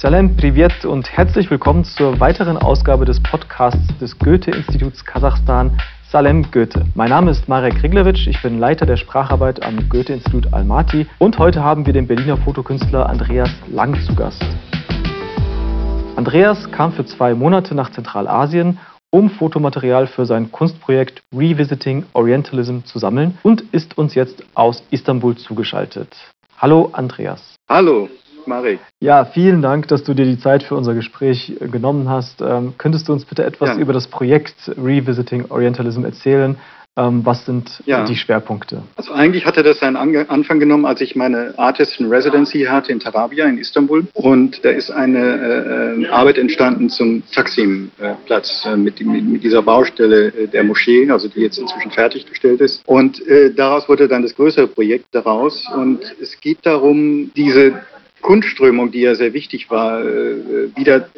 Salem Privet und herzlich willkommen zur weiteren Ausgabe des Podcasts des Goethe-Instituts Kasachstan Salem Goethe. Mein Name ist Marek Riglewitsch, ich bin Leiter der Spracharbeit am Goethe-Institut Almaty und heute haben wir den Berliner Fotokünstler Andreas Lang zu Gast. Andreas kam für zwei Monate nach Zentralasien, um Fotomaterial für sein Kunstprojekt Revisiting Orientalism zu sammeln und ist uns jetzt aus Istanbul zugeschaltet. Hallo Andreas. Hallo. Marek. Ja, vielen Dank, dass du dir die Zeit für unser Gespräch äh, genommen hast. Ähm, könntest du uns bitte etwas ja. über das Projekt Revisiting Orientalism erzählen? Ähm, was sind ja. die Schwerpunkte? Also eigentlich hatte das seinen Anfang genommen, als ich meine Artist in Residency hatte in Tarabia in Istanbul. Und da ist eine äh, äh Arbeit entstanden zum Taksim-Platz äh, mit, mit, dieser Baustelle äh, der Moschee, also die jetzt inzwischen fertiggestellt ist. Und daraus wurde dann das größere Projekt daraus. Und es geht darum, diese Kunstströmung, die ja sehr wichtig war, äh, wieder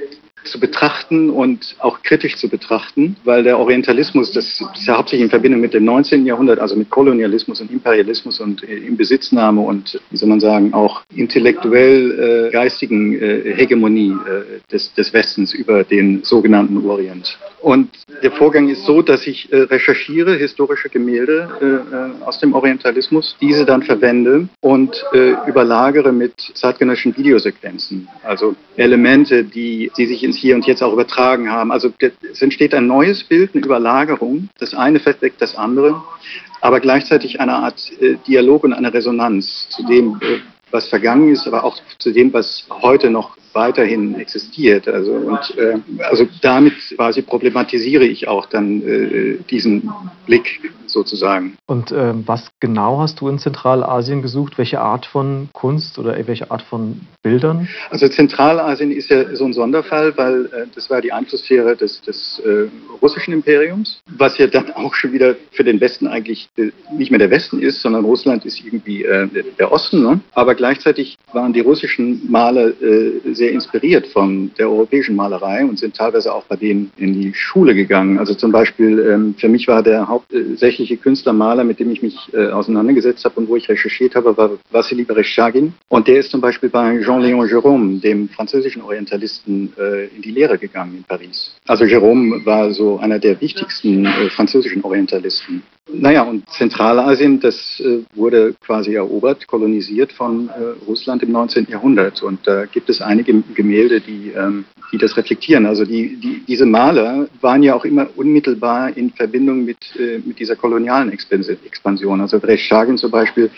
zu betrachten und auch kritisch zu betrachten, weil der Orientalismus, das ist ja hauptsächlich in Verbindung mit dem 19. Jahrhundert, also mit Kolonialismus und Imperialismus und äh, Inbesitznahme und, wie soll man sagen, auch intellektuell äh, geistigen äh, Hegemonie äh, des, des Westens über den sogenannten Orient. Und der Vorgang ist so, dass ich äh, recherchiere historische Gemälde aus dem Orientalismus, diese dann verwende und überlagere mit zeitgenössischen Videosequenzen, also Elemente, die, die sich in ins Hier und Jetzt auch übertragen haben. Also es entsteht ein neues Bild, eine Überlagerung. Das eine verdeckt das andere, aber gleichzeitig eine Art äh, Dialog und eine Resonanz zu dem, äh, was vergangen ist, aber auch zu dem, was heute noch weiterhin existiert. Also, und, äh, also damit quasi problematisiere ich auch dann äh, diesen Blick sozusagen. Und äh, was genau hast du in Zentralasien gesucht? Welche Art von Kunst oder welche Art von Bildern? Also Zentralasien ist ja so ein Sonderfall, weil äh, das war die Einflusssphäre des, des äh, russischen Imperiums, was ja dann auch schon wieder für den Westen eigentlich äh, nicht mehr der Westen ist, sondern Russland ist irgendwie der Osten. Ne? Aber gleichzeitig waren die russischen Maler sehr sehr inspiriert von der europäischen Malerei und sind teilweise auch bei denen in die Schule gegangen. Also zum Beispiel ähm, für mich war der hauptsächliche Künstlermaler, mit dem ich mich äh, auseinandergesetzt habe und wo ich recherchiert habe, war Vassili Bereshagin. Und der ist zum Beispiel bei Jean-Léon Gérôme, dem französischen Orientalisten, äh, in die Lehre gegangen in Paris. Also Gérôme war so einer der wichtigsten äh, französischen Orientalisten. Naja, und Zentralasien, das äh, wurde quasi erobert, kolonisiert von äh, Russland im 19. Jahrhundert. Und da gibt es einige Gemälde, die, ähm, die das reflektieren. Also die, die, diese Maler waren ja auch immer unmittelbar in Verbindung mit, äh, mit dieser kolonialen Expansion. Also Breschagin zum Beispiel,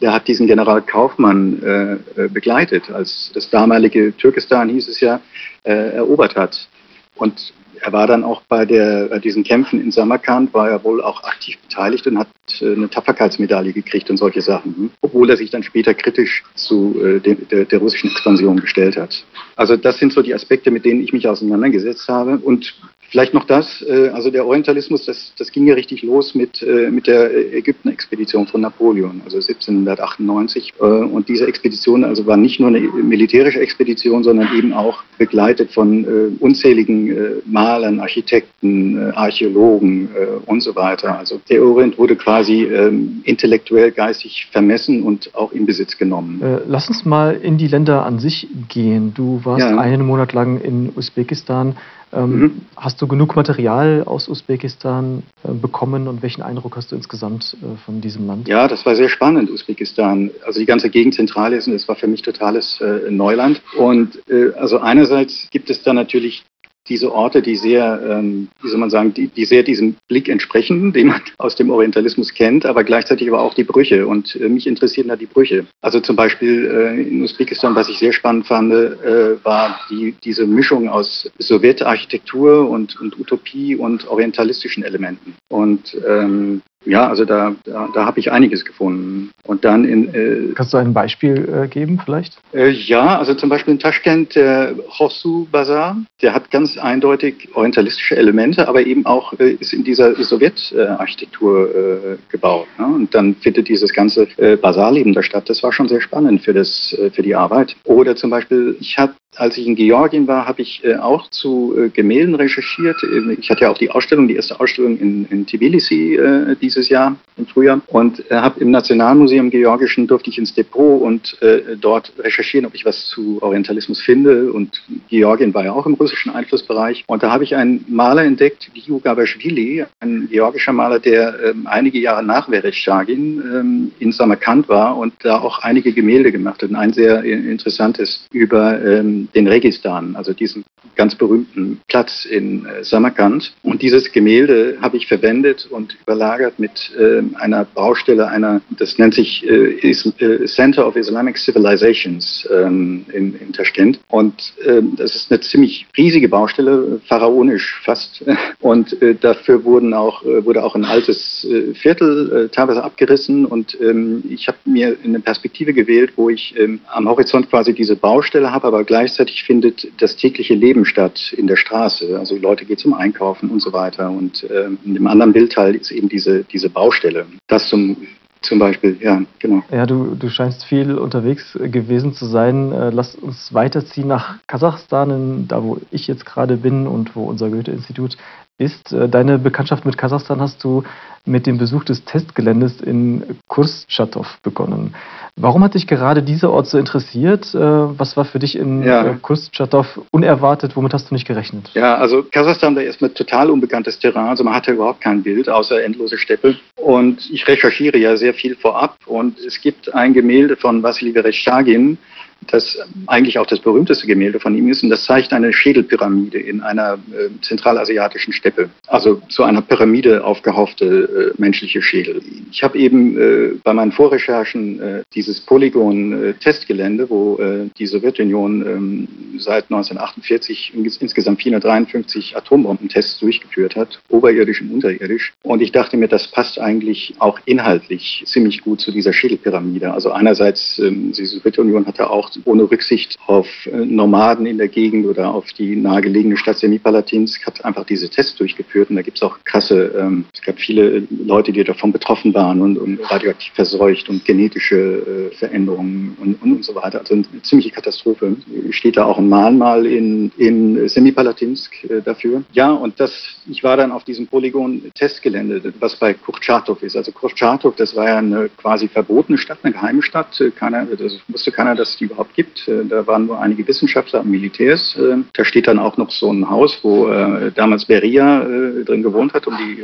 der hat diesen General Kaufmann begleitet, als das damalige Türkistan, hieß es ja, erobert hat. Und er war dann auch bei, der, bei diesen Kämpfen in Samarkand, war er wohl auch aktiv beteiligt und hat äh, eine Tapferkeitsmedaille gekriegt und solche Sachen, hm? obwohl er sich dann später kritisch zu äh, der, der, der russischen Expansion gestellt hat. Also das sind so die Aspekte, mit denen ich mich auseinandergesetzt habe. Und Vielleicht noch das, äh, also der Orientalismus, das, das ging ja richtig los mit, äh, mit der Ägypten-Expedition von Napoleon, also 1798. Äh, und diese Expedition also war nicht nur eine militärische Expedition, sondern eben auch begleitet von unzähligen Malern, Architekten, Archäologen und so weiter. Also der Orient wurde quasi ähm, intellektuell, geistig vermessen und auch in Besitz genommen. Lass uns mal in die Länder an sich gehen. Du warst ja. einen Monat lang in Usbekistan. Ähm, mhm. Hast du genug Material aus Usbekistan äh, bekommen und welchen Eindruck hast du insgesamt äh, von diesem Land? Ja, das war sehr spannend, Usbekistan. Also die ganze Gegend Zentrasien, das war für mich totales äh, Neuland. Und also einerseits gibt es da natürlich diese Orte, die sehr, ähm, wie soll man sagen, die, die sehr diesem Blick entsprechen, den man aus dem Orientalismus kennt, aber gleichzeitig aber auch die Brüche. Und äh, mich interessieren da die Brüche. Also zum Beispiel äh, in Usbekistan, was ich sehr spannend fand, äh, war die, diese Mischung aus Sowjetarchitektur und, und Utopie und orientalistischen Elementen. Und ähm, ja, also da, da, da habe ich einiges gefunden. Und dann in. Äh, Kannst du ein Beispiel äh, geben, vielleicht? Äh, ja, also zum Beispiel in Taschkent der Hosu Bazar, der hat ganz eindeutig orientalistische Elemente, aber eben auch äh, ist in dieser Sowjetarchitektur äh, gebaut. Ne? Und dann findet dieses ganze äh, Bazarleben da statt. Das war schon sehr spannend für, das, äh, für die Arbeit. Oder zum Beispiel, ich habe als ich in Georgien war, habe ich äh, auch zu äh, Gemälden recherchiert. Ähm, ich hatte ja auch die Ausstellung, die erste Ausstellung in, in Tbilisi äh, dieses Jahr im Frühjahr und äh, habe im Nationalmuseum Georgischen durfte ich ins Depot und äh, dort recherchieren, ob ich was zu Orientalismus finde. Und Georgien war ja auch im russischen Einflussbereich. Und da habe ich einen Maler entdeckt, Liu Gabashvili, ein georgischer Maler, der ähm, einige Jahre nach Vereshchagin ähm, in Samarkand war und da auch einige Gemälde gemacht hat. Und ein sehr äh, interessantes über ähm, den Registan, also diesen ganz berühmten Platz in äh, Samarkand. Und dieses Gemälde habe ich verwendet und überlagert mit äh, einer Baustelle einer, das nennt sich äh, äh, Center of Islamic Civilizations ähm, in, in Taschkent. Und ähm, das ist eine ziemlich riesige Baustelle, pharaonisch fast. Und äh, dafür wurden auch, äh, wurde auch ein altes Viertel teilweise abgerissen. Und ähm, ich habe mir eine Perspektive gewählt, wo ich ähm, am Horizont quasi diese Baustelle habe, aber gleichzeitig findet das tägliche Leben statt in der Straße. Also die Leute gehen zum Einkaufen und so weiter. Und äh, in dem anderen Bildteil ist eben diese, diese Baustelle. Das zum zum Beispiel, ja, genau. Ja, du, du scheinst viel unterwegs gewesen zu sein. Äh, lass uns weiterziehen nach Kasachstan, da wo ich jetzt gerade bin und wo unser Goethe-Institut ist. Äh, deine Bekanntschaft mit Kasachstan hast du mit dem Besuch des Testgeländes in Kurschatow begonnen. Warum hat dich gerade dieser Ort so interessiert? Äh, was war für dich in ja. Äh, Kurschatow unerwartet? Womit hast du nicht gerechnet? Ja, also Kasachstan da erstmal total unbekanntes Terrain. Also man hatte überhaupt kein Bild außer endlose Steppe. Und ich recherchiere ja sehr viel vorab. Und es gibt ein Gemälde von Wassily Vereshchagin, das eigentlich auch das berühmteste Gemälde von ihm ist. Und das zeigt eine Schädelpyramide in einer äh, zentralasiatischen Steppe. Also zu einer Pyramide aufgehaufte äh, menschliche Schädel. Ich habe eben äh, bei meinen Vorrecherchen äh, dieses Polygon-Testgelände, wo äh, die Sowjetunion ähm, seit 1948 insgesamt 453 Atombombentests durchgeführt hat, oberirdisch und unterirdisch. Und ich dachte mir, das passt eigentlich auch inhaltlich ziemlich gut zu dieser Schädelpyramide. Also einerseits, ähm, die Sowjetunion hatte auch ohne Rücksicht auf äh, Nomaden in der Gegend oder auf die nahegelegene Stadt Semipalatinsk, hat einfach diese Tests durchgeführt. Und da gibt es auch krasse, ähm, es gab viele Leute, die davon betroffen waren und, und radioaktiv verseucht und genetische äh, Veränderungen und, und, und, so weiter. Also eine ziemliche Katastrophe. Steht da auch ein Mahnmal in, in Semipalatinsk äh, dafür. Ja, und das, ich war dann auf diesem Polygon-Testgelände, was bei Kurchatow ist. Also Kurchatow, das war ja eine quasi verbotene Stadt, eine geheime Stadt. Keiner, das wusste keiner, dass die überhaupt gibt. Äh, da waren nur einige Wissenschaftler und Militärs. Äh, da steht dann auch noch so ein Haus, wo äh, damals Beria drin gewohnt hat, um die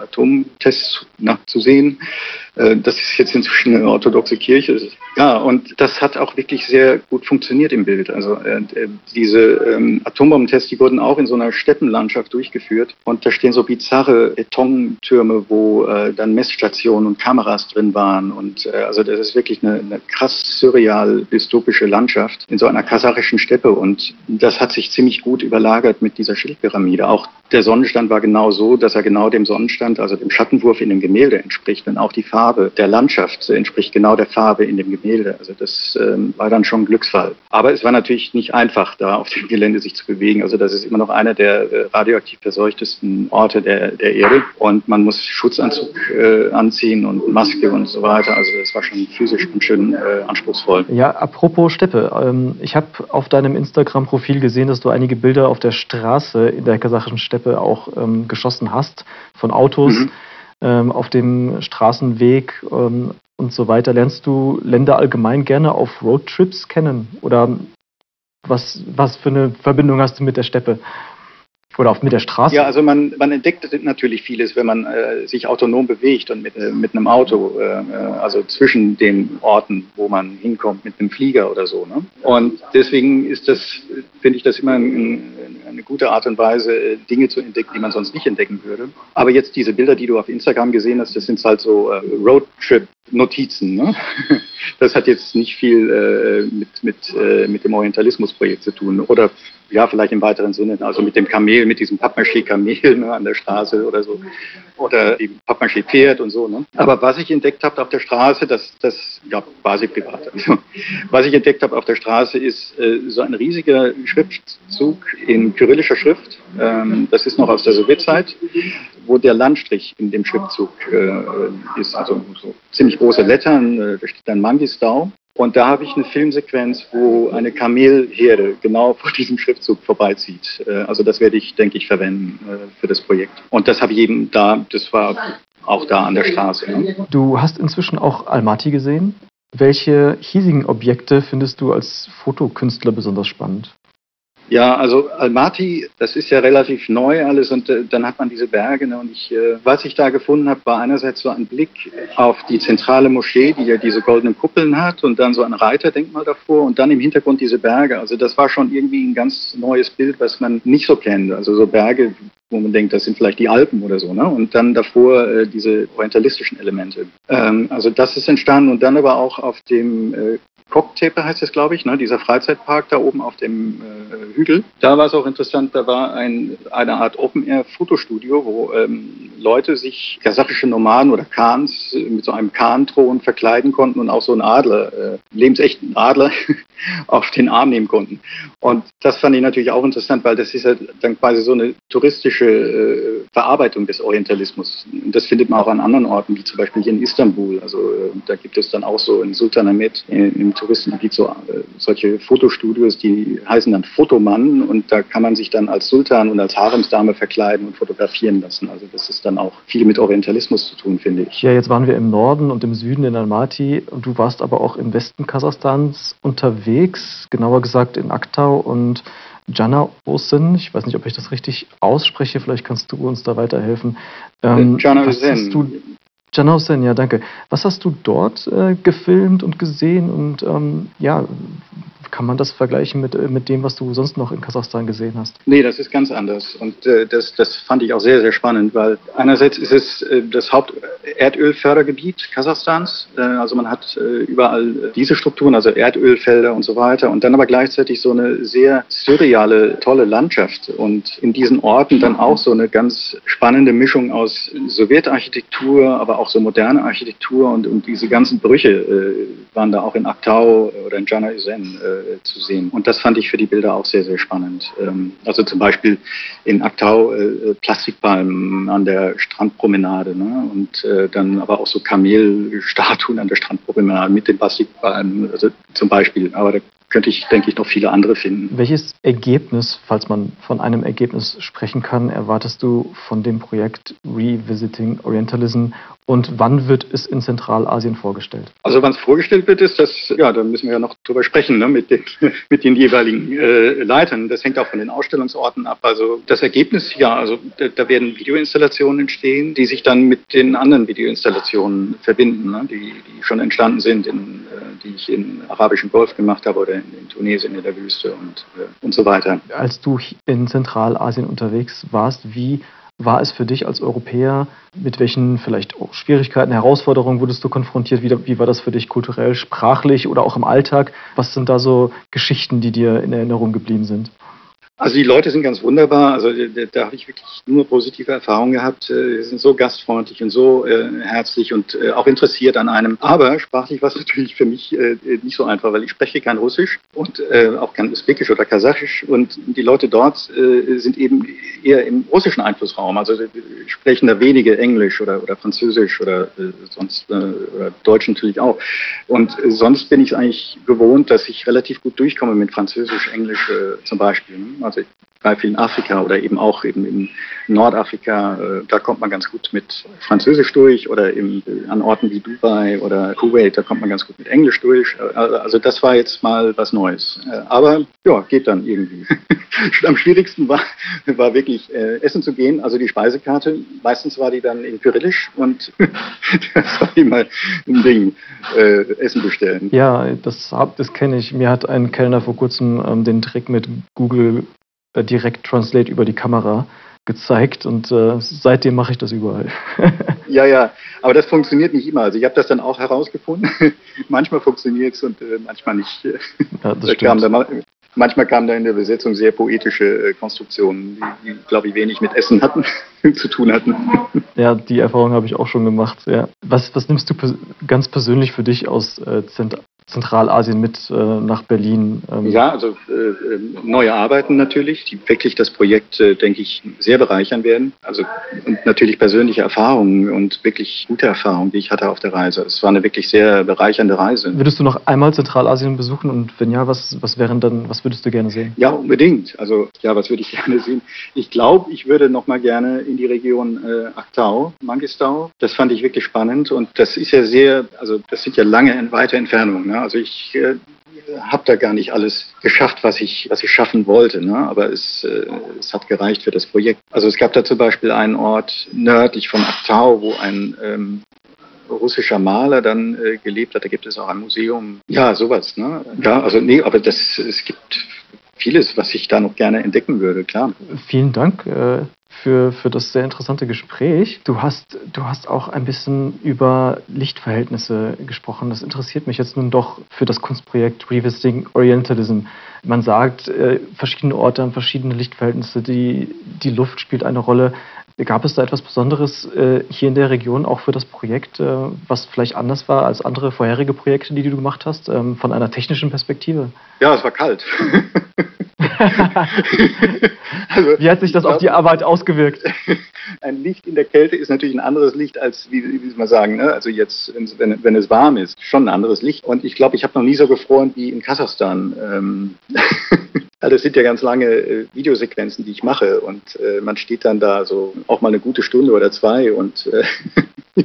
Atomtests nachzusehen. Das ist jetzt inzwischen eine orthodoxe Kirche. Ja, und das hat auch wirklich sehr gut funktioniert im Bild. Also äh, diese ähm, Atombombentests, die wurden auch in so einer Steppenlandschaft durchgeführt. Und da stehen so bizarre Betontürme, wo äh, dann Messstationen und Kameras drin waren. Und äh, also das ist wirklich eine, eine krass surreal dystopische Landschaft in so einer kasachischen Steppe. Und das hat sich ziemlich gut überlagert mit dieser Schildpyramide. Auch der Sonnenstand war genau so, dass er genau dem Sonnenstand, also dem Schattenwurf in dem Gemälde entspricht. Und auch die Farbe der Landschaft entspricht genau der Farbe in dem Gemälde. Also das ähm, war dann schon ein Glücksfall. Aber es war natürlich nicht einfach, da auf dem Gelände sich zu bewegen. Also das ist immer noch einer der äh, radioaktiv verseuchtesten Orte der, der Erde. Und man muss Schutzanzug äh, anziehen und Maske und so weiter. Also das war schon physisch ganz schön äh, anspruchsvoll. Ja, apropos Steppe. Ähm, ich habe auf deinem Instagram-Profil gesehen, dass du einige Bilder auf der Straße in der kasachischen Steppe auch ähm, geschossen hast, von Autos mhm. ähm, auf dem Straßenweg ähm, und so weiter. Lernst du Länder allgemein gerne auf Roadtrips kennen? Oder was, was für eine Verbindung hast du mit der Steppe? Oder auch mit der Straße? Ja, also man, man entdeckt natürlich vieles, wenn man äh, sich autonom bewegt und mit, äh, mit einem Auto, äh, äh, also zwischen den Orten, wo man hinkommt, mit einem Flieger oder so. Ne? Und deswegen ist das, finde ich das immer ein, gute Art und Weise, äh, Dinge zu entdecken, die man sonst nicht entdecken würde. Aber jetzt diese Bilder, die du auf Instagram gesehen hast, das sind halt so äh, Roadtrip-Notizen. Ne? Das hat jetzt nicht viel äh, mit, mit, äh, mit dem Orientalismus-Projekt zu tun. Oder ja, vielleicht im weiteren Sinne, also mit dem Kamel, mit diesem Pappmaché-Kamel ne, an der Straße oder so. Oder die Pappmaché-Pferd und so. Ne? Aber was ich entdeckt habe auf der Straße, das, das ja, quasi privat. Also, was ich entdeckt habe auf der Straße, ist äh, so ein riesiger Schriftzug in kyrillischer Schrift. Ähm, das ist noch aus der Sowjetzeit, wo der Landstrich in dem Schriftzug äh, ist. Also so ziemlich große Lettern, äh, da steht dann Mangistau. Und da habe ich eine Filmsequenz, wo eine Kamelherde genau vor diesem Schriftzug vorbeizieht. Äh, also das werde ich, denke ich, verwenden äh, für das Projekt. Und das habe ich eben da, das war auch da an der Straße. Ne? Du hast inzwischen auch Almaty gesehen. Welche hiesigen Objekte findest du als Fotokünstler besonders spannend? Ja, also Almaty, das ist ja relativ neu alles und äh, dann hat man diese Berge. Ne, und ich, äh, was ich da gefunden habe, war einerseits so ein Blick auf die zentrale Moschee, die ja diese goldenen Kuppeln hat und dann so ein Reiterdenkmal davor und dann im Hintergrund diese Berge. Also das war schon irgendwie ein ganz neues Bild, was man nicht so kennt. Also so Berge, wo man denkt, das sind vielleicht die Alpen oder so, ne? Und dann davor äh, diese orientalistischen Elemente. Ähm, also das ist entstanden und dann aber auch auf dem äh, Cocktape heißt es, glaube ich, ne? dieser Freizeitpark da oben auf dem äh, Hügel. Da war es auch interessant, da war ein, eine Art Open-Air-Fotostudio, wo ähm, Leute sich kasachische Nomaden oder Khans mit so einem Khan-Thron verkleiden konnten und auch so einen Adler, äh, lebensechten Adler, auf den Arm nehmen konnten. Und das fand ich natürlich auch interessant, weil das ist ja dann quasi so eine touristische äh, Verarbeitung des Orientalismus. Und das findet man auch an anderen Orten, wie zum Beispiel hier in Istanbul. Also äh, da gibt es dann auch so in Sultanahmet, im Touristengebiet so äh, solche Fotostudios, die heißen dann Fotomann und da kann man sich dann als Sultan und als Haremsdame verkleiden und fotografieren lassen. Also das ist dann auch viel mit Orientalismus zu tun, finde ich. Ja, jetzt waren wir im Norden und im Süden in Almaty und du warst aber auch im Westen Kasachstans unterwegs, genauer gesagt in Aktau und Jana Osen. Ich weiß nicht, ob ich das richtig ausspreche, vielleicht kannst du uns da weiterhelfen. Ähm, Jana Osen. Janausen, ja, danke. Was hast du dort äh, gefilmt und gesehen und ähm, ja, kann man das vergleichen mit, äh, mit dem, was du sonst noch in Kasachstan gesehen hast? Nee, das ist ganz anders. Und äh, das, das fand ich auch sehr, sehr spannend, weil einerseits ist es äh, das Haupterdölfördergebiet Kasachstans. Äh, also man hat äh, überall diese Strukturen, also Erdölfelder und so weiter. Und dann aber gleichzeitig so eine sehr surreale, tolle Landschaft. Und in diesen Orten dann auch so eine ganz spannende Mischung aus Sowjetarchitektur, aber auch so moderne Architektur. Und, und diese ganzen Brüche äh, waren da auch in Aktau oder in Jana Izen äh, zu sehen. Und das fand ich für die Bilder auch sehr, sehr spannend. Ähm, also zum Beispiel in Aktau äh, Plastikpalmen an der Strandpromenade ne? und äh, dann aber auch so Kamelstatuen an der Strandpromenade mit den Plastikpalmen, also zum Beispiel. Aber da könnte ich, denke ich, noch viele andere finden. Welches Ergebnis, falls man von einem Ergebnis sprechen kann, erwartest du von dem Projekt Revisiting Orientalism und wann wird es in Zentralasien vorgestellt? Also wann es vorgestellt wird, ist das, ja, da müssen wir ja noch drüber sprechen, ne, mit, den, mit den jeweiligen äh, Leitern. Das hängt auch von den Ausstellungsorten ab. Also das Ergebnis, ja, also da, da werden Videoinstallationen entstehen, die sich dann mit den anderen Videoinstallationen verbinden, ne, die, die schon entstanden sind, in, äh, die ich im arabischen Golf gemacht habe oder in, in Tunesien in der Wüste und, äh, und so weiter. Als du in Zentralasien unterwegs warst, wie war es für dich als Europäer? Mit welchen vielleicht Schwierigkeiten, Herausforderungen wurdest du konfrontiert? Wie, wie, war das für dich kulturell, sprachlich oder auch im Alltag? Was sind da so Geschichten, die dir in Erinnerung geblieben sind? Also die Leute sind ganz wunderbar. Also da, da habe ich wirklich nur positive Erfahrungen gehabt. Sie sind so gastfreundlich und so äh, herzlich und äh, auch interessiert an einem. Aber sprachlich war es natürlich für mich äh, nicht so einfach, weil ich spreche kein Russisch und äh, auch kein Usbekisch oder Kasachisch. Und die Leute dort äh, sind eben eher im russischen Einflussraum. Also sprechen da wenige Englisch oder, oder Französisch oder äh, sonst oder Deutsch natürlich auch. Und sonst bin ich eigentlich gewohnt, dass ich relativ gut durchkomme mit Französisch, Englisch zum Beispiel. Ich bei viel in Afrika oder eben auch eben in Nordafrika, äh, da kommt man ganz gut mit Französisch durch oder eben an Orten wie Dubai oder Kuwait, da kommt man ganz gut mit Englisch durch. Äh, also das war jetzt mal was Neues. Äh, aber ja, geht dann irgendwie. Am schwierigsten war, war wirklich essen zu gehen, also die Speisekarte. Meistens war die dann in Kyrillisch und das war immer ein Ding, Essen bestellen. Ja, das, das kenne ich. Mir hat ein Kellner vor kurzem ähm, den Trick mit Google äh, direkt Translate über die Kamera gezeigt und äh, seitdem mache ich das überall. ja, ja, aber das funktioniert nicht immer. Also ich habe das dann auch herausgefunden. manchmal funktioniert es und äh, manchmal nicht. Ja, das kam da, manchmal kamen da in der Besetzung sehr poetische äh, Konstruktionen, die, die glaube ich, wenig mit Essen hatten. zu tun hatten. Ja, die Erfahrung habe ich auch schon gemacht. Ja. Was, was nimmst du ganz persönlich für dich aus äh, Zentralasien mit äh, nach Berlin? Ähm? Ja, also äh, neue Arbeiten natürlich, die wirklich das Projekt, äh, denke ich, sehr bereichern werden. Also und natürlich persönliche Erfahrungen und wirklich gute Erfahrungen, die ich hatte auf der Reise. Es war eine wirklich sehr bereichernde Reise. Würdest du noch einmal Zentralasien besuchen und wenn ja, was, was wären dann, was würdest du gerne sehen? Ja, unbedingt. Also ja, was würde ich gerne sehen? Ich glaube, ich würde noch mal gerne in die Region äh, Aktau, Mangistau. Das fand ich wirklich spannend und das ist ja sehr, also das sind ja lange in weiter Entfernung. Ne? Also ich äh, habe da gar nicht alles geschafft, was ich, was ich schaffen wollte, ne? aber es, äh, es hat gereicht für das Projekt. Also es gab da zum Beispiel einen Ort nördlich von Aktau, wo ein ähm, russischer Maler dann äh, gelebt hat. Da gibt es auch ein Museum. Ja, sowas. Ne? Ja, also nee, aber das, es gibt vieles, was ich da noch gerne entdecken würde, klar. Vielen Dank. Für, für das sehr interessante Gespräch. Du hast, du hast auch ein bisschen über Lichtverhältnisse gesprochen. Das interessiert mich jetzt nun doch für das Kunstprojekt Revisiting Orientalism. Man sagt, äh, verschiedene Orte haben verschiedene Lichtverhältnisse, die, die Luft spielt eine Rolle. Gab es da etwas Besonderes äh, hier in der Region auch für das Projekt, äh, was vielleicht anders war als andere vorherige Projekte, die du gemacht hast, ähm, von einer technischen Perspektive? Ja, es war kalt. also, Wie hat sich das auf die Arbeit ausgewirkt? Ein Licht in der Kälte ist natürlich ein anderes Licht als, wie, wie man sagen, ne? also jetzt, wenn, wenn es warm ist, schon ein anderes Licht. Und ich glaube, ich habe noch nie so gefroren wie in Kasachstan. Ähm Ja, das sind ja ganz lange äh, Videosequenzen, die ich mache und äh, man steht dann da so auch mal eine gute Stunde oder zwei und äh,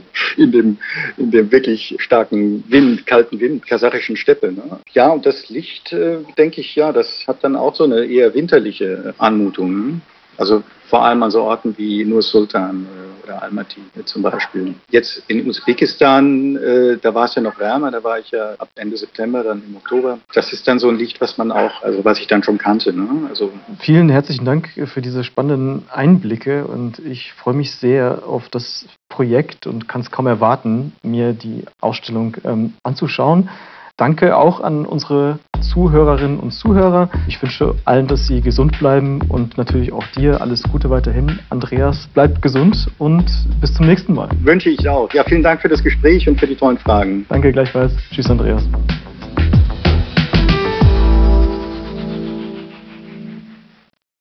in dem in dem wirklich starken Wind, kalten Wind, kasachischen Steppe. Ne? Ja, und das Licht, äh, denke ich, ja, das hat dann auch so eine eher winterliche Anmutung. Also vor allem an so Orten wie Nur Sultan äh, oder Almaty zum Beispiel. Jetzt in Usbekistan, äh, da war es ja noch wärmer, da war ich ja ab Ende September, dann im Oktober. Das ist dann so ein Licht, was man auch, also was ich dann schon kannte. Ne? Also Vielen herzlichen Dank für diese spannenden Einblicke und ich freue mich sehr auf das Projekt und kann es kaum erwarten, mir die Ausstellung ähm, anzuschauen. Danke auch an unsere Zuhörerinnen und Zuhörer. Ich wünsche allen, dass sie gesund bleiben und natürlich auch dir alles Gute weiterhin. Andreas, bleib gesund und bis zum nächsten Mal. Wünsche ich auch. Ja, vielen Dank für das Gespräch und für die tollen Fragen. Danke gleichfalls. Tschüss, Andreas.